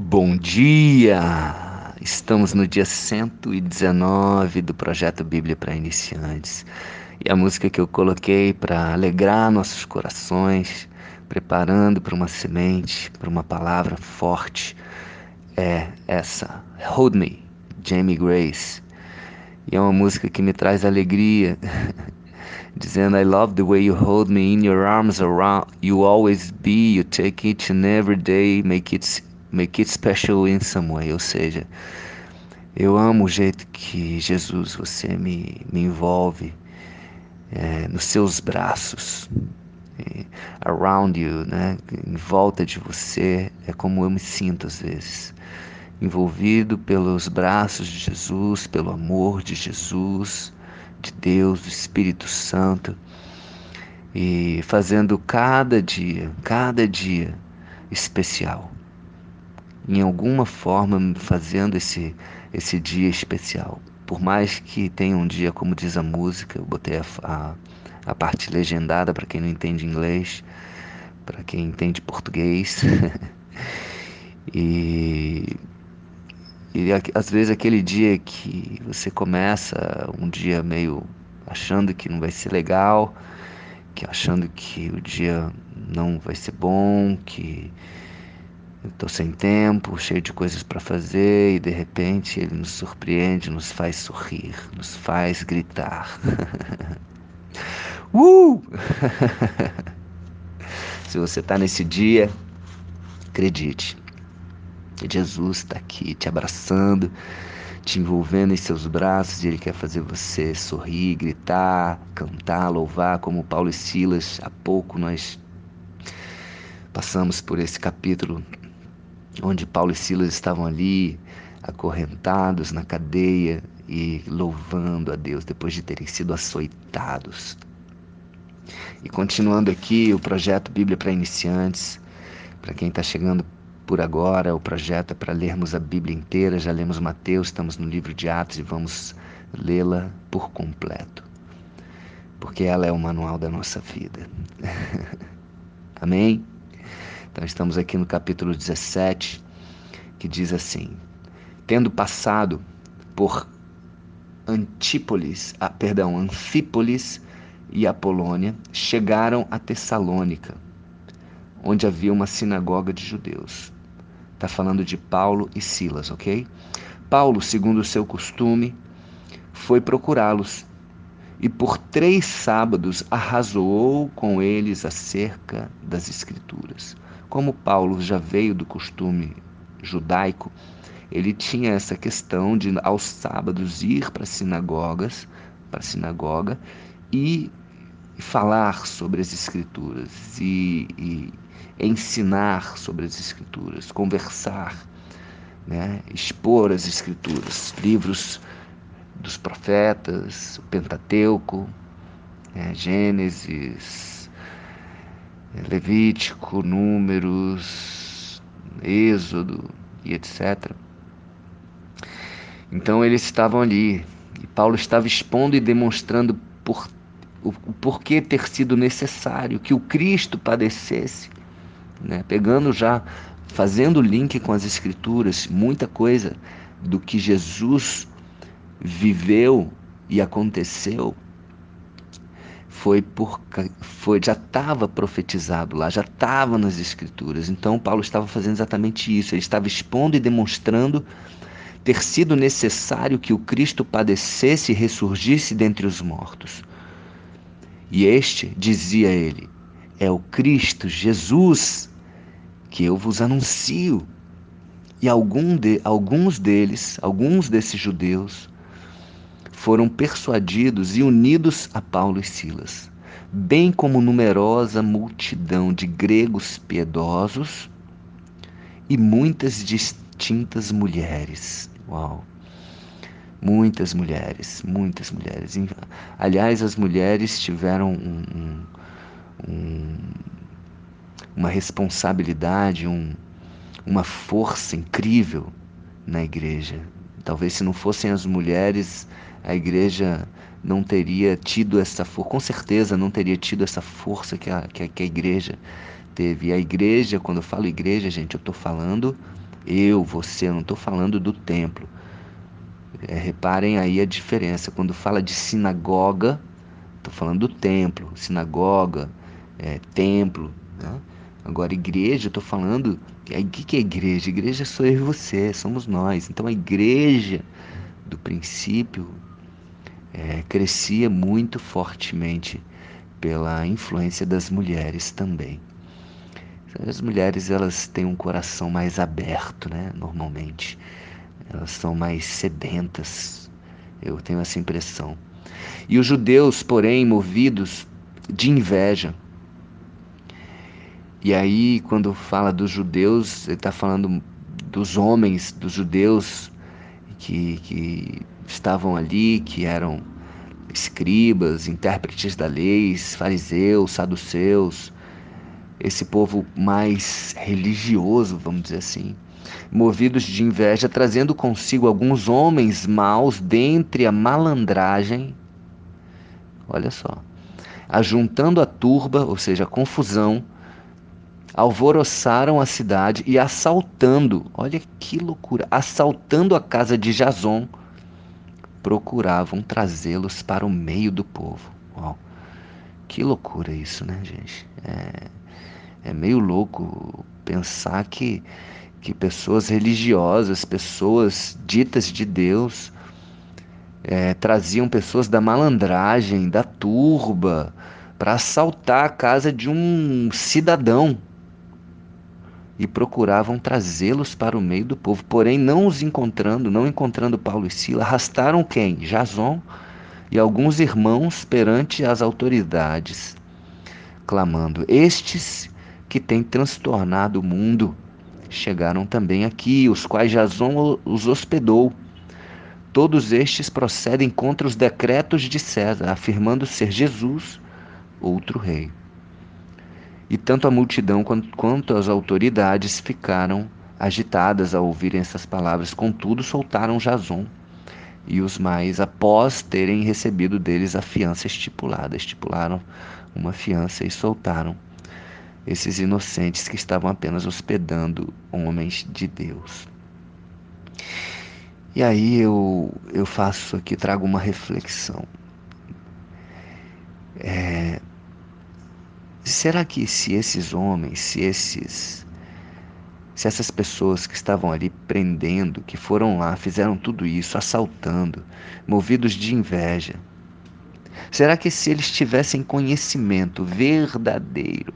Bom dia! Estamos no dia 119 do projeto Bíblia para Iniciantes. E a música que eu coloquei para alegrar nossos corações, preparando para uma semente, para uma palavra forte, é essa: Hold Me, Jamie Grace. E é uma música que me traz alegria, dizendo: I love the way you hold me in your arms around. You always be, you take each and every day, make it make it special in some way, ou seja, eu amo o jeito que Jesus, você me, me envolve é, nos seus braços, around you, né? em volta de você, é como eu me sinto às vezes, envolvido pelos braços de Jesus, pelo amor de Jesus, de Deus, do Espírito Santo, e fazendo cada dia, cada dia especial em alguma forma fazendo esse, esse dia especial. Por mais que tenha um dia, como diz a música, eu botei a, a, a parte legendada para quem não entende inglês, para quem entende português. e, e às vezes aquele dia que você começa um dia meio achando que não vai ser legal, que achando que o dia não vai ser bom, que Estou sem tempo, cheio de coisas para fazer e de repente ele nos surpreende, nos faz sorrir, nos faz gritar. uh! Se você está nesse dia, acredite, Jesus está aqui te abraçando, te envolvendo em seus braços e Ele quer fazer você sorrir, gritar, cantar, louvar, como Paulo e Silas. Há pouco nós passamos por esse capítulo onde Paulo e Silas estavam ali, acorrentados na cadeia e louvando a Deus depois de terem sido açoitados. E continuando aqui, o projeto Bíblia para Iniciantes, para quem está chegando por agora, o projeto é para lermos a Bíblia inteira. Já lemos Mateus, estamos no livro de Atos e vamos lê-la por completo, porque ela é o manual da nossa vida. Amém? Então estamos aqui no capítulo 17, que diz assim: Tendo passado por Antípolis, ah, perdão, Anfípolis e Apolônia, chegaram a Tessalônica, onde havia uma sinagoga de judeus. Está falando de Paulo e Silas, ok? Paulo, segundo o seu costume, foi procurá-los e por três sábados arrazoou com eles acerca das Escrituras. Como Paulo já veio do costume judaico, ele tinha essa questão de aos sábados ir para sinagogas, para sinagoga e falar sobre as escrituras e, e ensinar sobre as escrituras, conversar, né, expor as escrituras, livros dos profetas, o Pentateuco, né, Gênesis, Levítico, Números, Êxodo e etc. Então eles estavam ali e Paulo estava expondo e demonstrando por, o, o porquê ter sido necessário que o Cristo padecesse, né? pegando já, fazendo link com as Escrituras, muita coisa do que Jesus viveu e aconteceu foi por foi já estava profetizado lá, já estava nas escrituras. Então Paulo estava fazendo exatamente isso. Ele estava expondo e demonstrando ter sido necessário que o Cristo padecesse e ressurgisse dentre os mortos. E este, dizia ele, é o Cristo Jesus que eu vos anuncio. E algum de, alguns deles, alguns desses judeus, foram persuadidos e unidos a Paulo e Silas, bem como numerosa multidão de gregos piedosos e muitas distintas mulheres. Uau! Muitas mulheres, muitas mulheres. Aliás, as mulheres tiveram um, um, um, uma responsabilidade, uma força incrível na igreja. Talvez se não fossem as mulheres, a igreja não teria tido essa força, com certeza não teria tido essa força que a, que a, que a igreja teve. E a igreja, quando eu falo igreja, gente, eu estou falando Eu, você, não estou falando do templo. É, reparem aí a diferença. Quando fala de sinagoga, estou falando do templo, sinagoga, é, templo. Né? Agora, igreja, estou falando. O que, que é igreja? Igreja sou eu e você, somos nós. Então, a igreja do princípio é, crescia muito fortemente pela influência das mulheres também. As mulheres elas têm um coração mais aberto, né? Normalmente, elas são mais sedentas. Eu tenho essa impressão. E os judeus, porém, movidos de inveja. E aí, quando fala dos judeus, ele está falando dos homens, dos judeus que, que estavam ali, que eram escribas, intérpretes da lei, fariseus, saduceus, esse povo mais religioso, vamos dizer assim, movidos de inveja, trazendo consigo alguns homens maus dentre a malandragem. Olha só, ajuntando a turba, ou seja, a confusão, alvoroçaram a cidade e assaltando, olha que loucura, assaltando a casa de Jason, procuravam trazê-los para o meio do povo. Uau, que loucura isso, né, gente? É, é meio louco pensar que, que pessoas religiosas, pessoas ditas de Deus, é, traziam pessoas da malandragem, da turba, para assaltar a casa de um cidadão e procuravam trazê-los para o meio do povo. Porém, não os encontrando, não encontrando Paulo e Sila, arrastaram quem? Jason e alguns irmãos perante as autoridades, clamando: Estes que têm transtornado o mundo chegaram também aqui, os quais Jason os hospedou. Todos estes procedem contra os decretos de César, afirmando ser Jesus outro rei. E tanto a multidão quanto as autoridades ficaram agitadas ao ouvirem essas palavras, contudo soltaram Jason e os mais, após terem recebido deles a fiança estipulada, estipularam uma fiança e soltaram esses inocentes que estavam apenas hospedando homens de Deus. E aí eu, eu faço aqui, trago uma reflexão. É, Será que se esses homens, se esses se essas pessoas que estavam ali prendendo, que foram lá, fizeram tudo isso, assaltando, movidos de inveja, será que se eles tivessem conhecimento verdadeiro,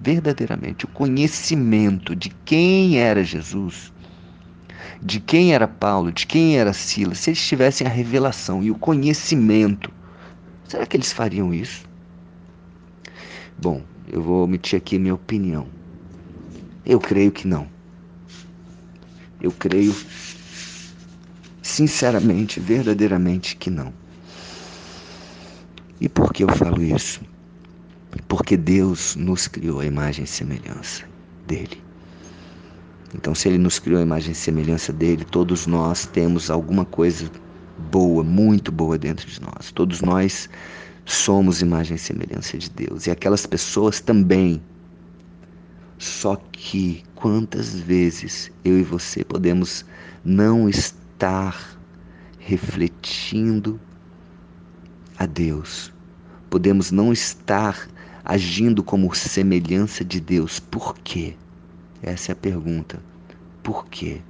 verdadeiramente, o conhecimento de quem era Jesus, de quem era Paulo, de quem era Silas, se eles tivessem a revelação e o conhecimento, será que eles fariam isso? Bom, eu vou omitir aqui minha opinião. Eu creio que não. Eu creio sinceramente, verdadeiramente que não. E por que eu falo isso? Porque Deus nos criou a imagem e semelhança dele. Então, se ele nos criou a imagem e semelhança dele, todos nós temos alguma coisa boa, muito boa dentro de nós. Todos nós somos imagem e semelhança de Deus. E aquelas pessoas também. Só que quantas vezes eu e você podemos não estar refletindo a Deus? Podemos não estar agindo como semelhança de Deus. Por quê? Essa é a pergunta. Por quê?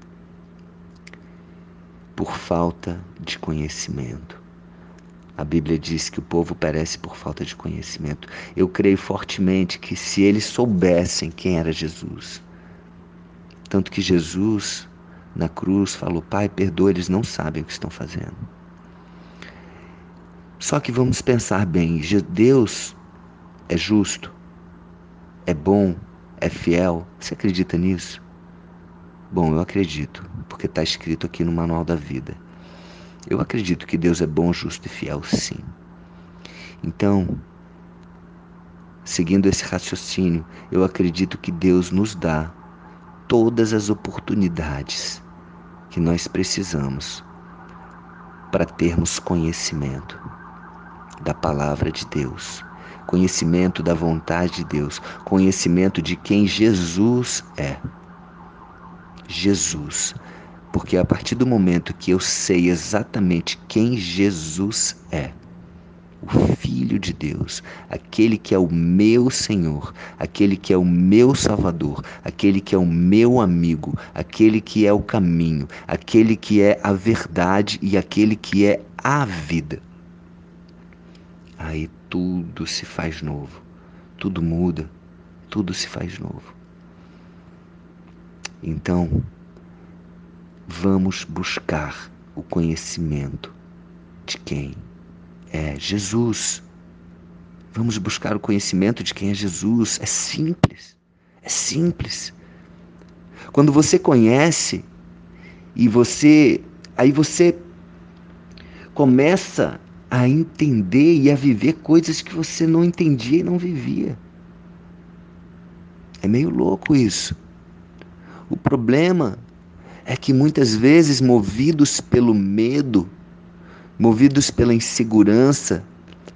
Por falta de conhecimento. A Bíblia diz que o povo perece por falta de conhecimento. Eu creio fortemente que se eles soubessem quem era Jesus, tanto que Jesus na cruz falou: Pai, perdoa, eles não sabem o que estão fazendo. Só que vamos pensar bem: Deus é justo, é bom, é fiel. Você acredita nisso? Bom, eu acredito, porque está escrito aqui no Manual da Vida. Eu acredito que Deus é bom, justo e fiel, sim. Então, seguindo esse raciocínio, eu acredito que Deus nos dá todas as oportunidades que nós precisamos para termos conhecimento da palavra de Deus, conhecimento da vontade de Deus, conhecimento de quem Jesus é. Jesus. Porque a partir do momento que eu sei exatamente quem Jesus é, o Filho de Deus, aquele que é o meu Senhor, aquele que é o meu Salvador, aquele que é o meu amigo, aquele que é o caminho, aquele que é a verdade e aquele que é a vida. Aí tudo se faz novo, tudo muda, tudo se faz novo. Então, vamos buscar o conhecimento de quem é Jesus. Vamos buscar o conhecimento de quem é Jesus. É simples. É simples. Quando você conhece e você aí você começa a entender e a viver coisas que você não entendia e não vivia. É meio louco isso. O problema é que muitas vezes, movidos pelo medo, movidos pela insegurança,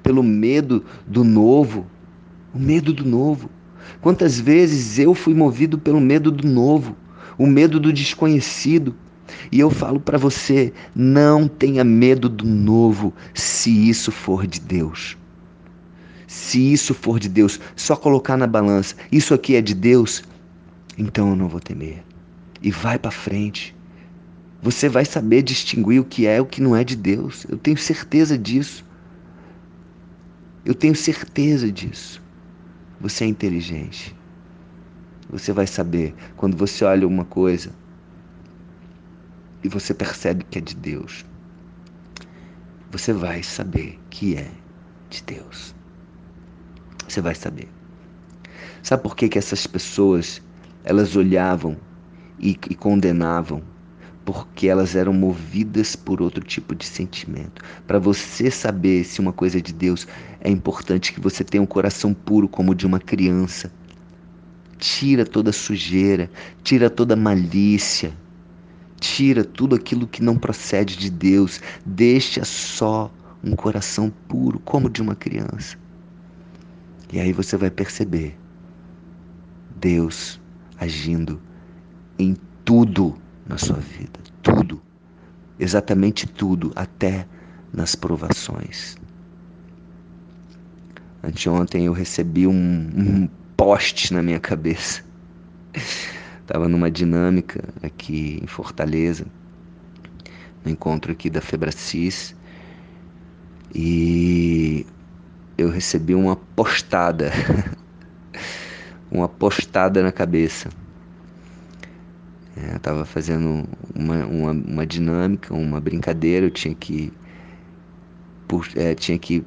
pelo medo do novo, o medo do novo. Quantas vezes eu fui movido pelo medo do novo, o medo do desconhecido. E eu falo para você, não tenha medo do novo, se isso for de Deus. Se isso for de Deus, só colocar na balança, isso aqui é de Deus, então eu não vou temer. E vai para frente. Você vai saber distinguir o que é e o que não é de Deus. Eu tenho certeza disso. Eu tenho certeza disso. Você é inteligente. Você vai saber quando você olha uma coisa e você percebe que é de Deus. Você vai saber que é de Deus. Você vai saber. Sabe por que, que essas pessoas elas olhavam e, e condenavam porque elas eram movidas por outro tipo de sentimento. Para você saber se uma coisa é de Deus, é importante que você tenha um coração puro como o de uma criança. Tira toda sujeira, tira toda malícia, tira tudo aquilo que não procede de Deus, deixa só um coração puro como o de uma criança. E aí você vai perceber Deus agindo em tudo na sua vida. Tudo. Exatamente tudo, até nas provações. Anteontem eu recebi um, um poste na minha cabeça. Estava numa dinâmica aqui em Fortaleza, no encontro aqui da Febracis, e eu recebi uma postada, uma postada na cabeça. É, eu estava fazendo uma, uma, uma, dinâmica, uma brincadeira, eu tinha que, é, tinha que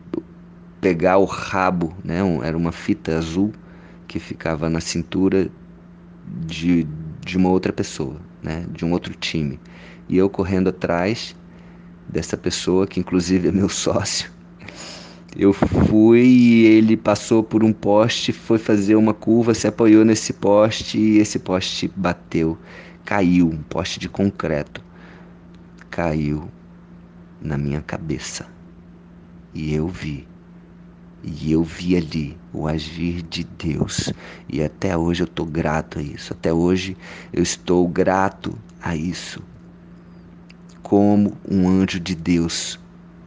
pegar o rabo, né? Um, era uma fita azul que ficava na cintura de, de uma outra pessoa, né? de um outro time. E eu correndo atrás dessa pessoa, que inclusive é meu sócio, eu fui e ele passou por um poste, foi fazer uma curva, se apoiou nesse poste e esse poste bateu caiu, um poste de concreto caiu na minha cabeça. E eu vi. E eu vi ali o agir de Deus. E até hoje eu estou grato a isso. Até hoje eu estou grato a isso. Como um anjo de Deus.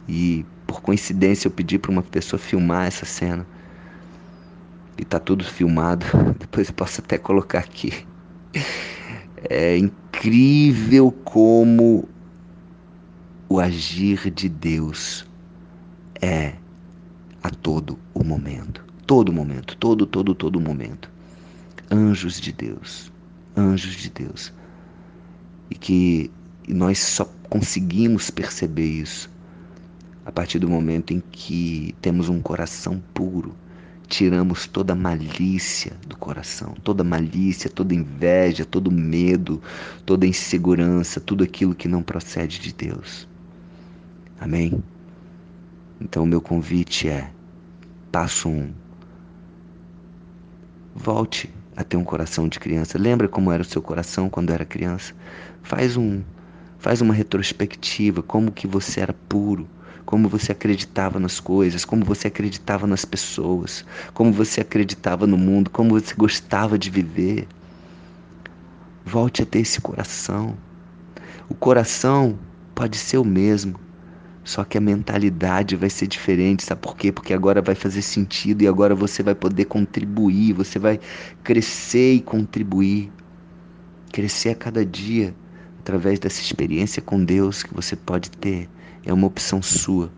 E por coincidência eu pedi para uma pessoa filmar essa cena. E tá tudo filmado. Depois eu posso até colocar aqui. É incrível como o agir de Deus é a todo o momento. Todo momento, todo, todo, todo momento. Anjos de Deus, anjos de Deus. E que nós só conseguimos perceber isso a partir do momento em que temos um coração puro tiramos toda malícia do coração, toda malícia, toda inveja, todo medo, toda insegurança, tudo aquilo que não procede de Deus. Amém? Então, o meu convite é: passo um, volte a ter um coração de criança. Lembra como era o seu coração quando era criança? Faz um, faz uma retrospectiva, como que você era puro como você acreditava nas coisas, como você acreditava nas pessoas, como você acreditava no mundo, como você gostava de viver. Volte a ter esse coração. O coração pode ser o mesmo, só que a mentalidade vai ser diferente, sabe por quê? Porque agora vai fazer sentido e agora você vai poder contribuir, você vai crescer e contribuir. Crescer a cada dia através dessa experiência com Deus que você pode ter. É uma opção sua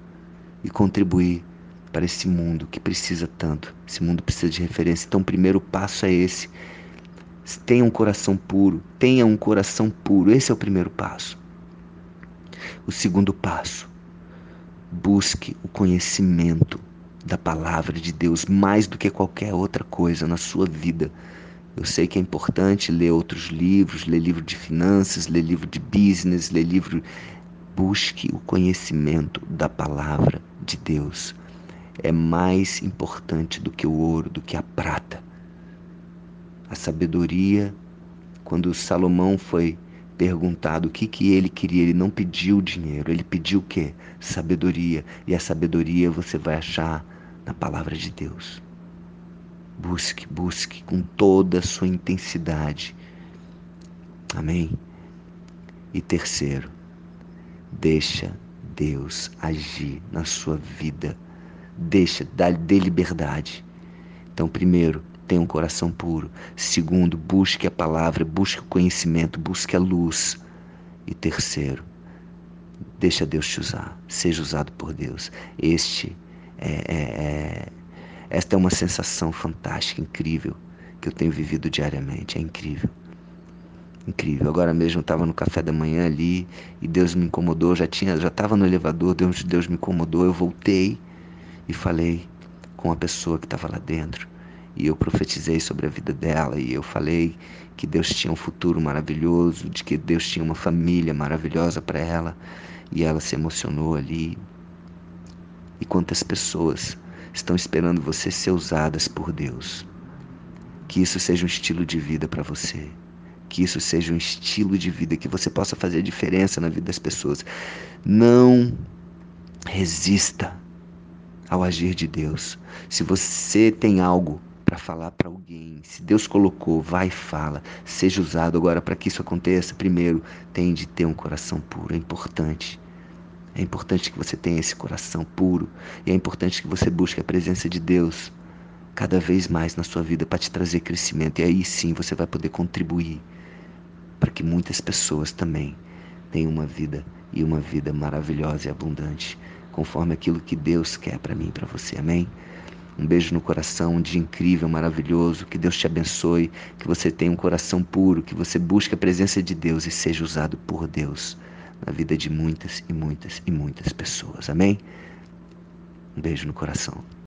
e contribuir para esse mundo que precisa tanto. Esse mundo precisa de referência. Então, o primeiro passo é esse Tenha um coração puro, tenha um coração puro. Esse é o primeiro passo. O segundo passo, busque o conhecimento da palavra de Deus mais do que qualquer outra coisa na sua vida. Eu sei que é importante ler outros livros, ler livro de finanças, ler livro de business, ler livro. Busque o conhecimento da palavra de Deus. É mais importante do que o ouro, do que a prata a sabedoria. Quando Salomão foi perguntado o que, que ele queria, ele não pediu dinheiro, ele pediu o quê? Sabedoria. E a sabedoria você vai achar na palavra de Deus. Busque, busque com toda a sua intensidade. Amém? E terceiro, deixa Deus agir na sua vida. Deixa, dê liberdade. Então, primeiro, tenha um coração puro. Segundo, busque a palavra, busque o conhecimento, busque a luz. E terceiro, deixa Deus te usar, seja usado por Deus. Este é, é, é, esta é uma sensação fantástica, incrível, que eu tenho vivido diariamente. É incrível. Incrível. Agora mesmo eu estava no café da manhã ali e Deus me incomodou. Já tinha, já estava no elevador. Deus, Deus me incomodou. Eu voltei e falei com a pessoa que estava lá dentro e eu profetizei sobre a vida dela e eu falei que Deus tinha um futuro maravilhoso, de que Deus tinha uma família maravilhosa para ela e ela se emocionou ali. E quantas pessoas estão esperando você ser usadas por Deus? Que isso seja um estilo de vida para você. Que isso seja um estilo de vida que você possa fazer a diferença na vida das pessoas. Não resista ao agir de Deus. Se você tem algo para falar para alguém. Se Deus colocou, vai e fala. Seja usado agora para que isso aconteça. Primeiro, tem de ter um coração puro. É importante. É importante que você tenha esse coração puro. E é importante que você busque a presença de Deus cada vez mais na sua vida para te trazer crescimento. E aí sim você vai poder contribuir para que muitas pessoas também tenham uma vida e uma vida maravilhosa e abundante, conforme aquilo que Deus quer para mim e para você. Amém? Um beijo no coração, um dia incrível, maravilhoso. Que Deus te abençoe, que você tenha um coração puro, que você busque a presença de Deus e seja usado por Deus na vida de muitas e muitas e muitas pessoas. Amém? Um beijo no coração.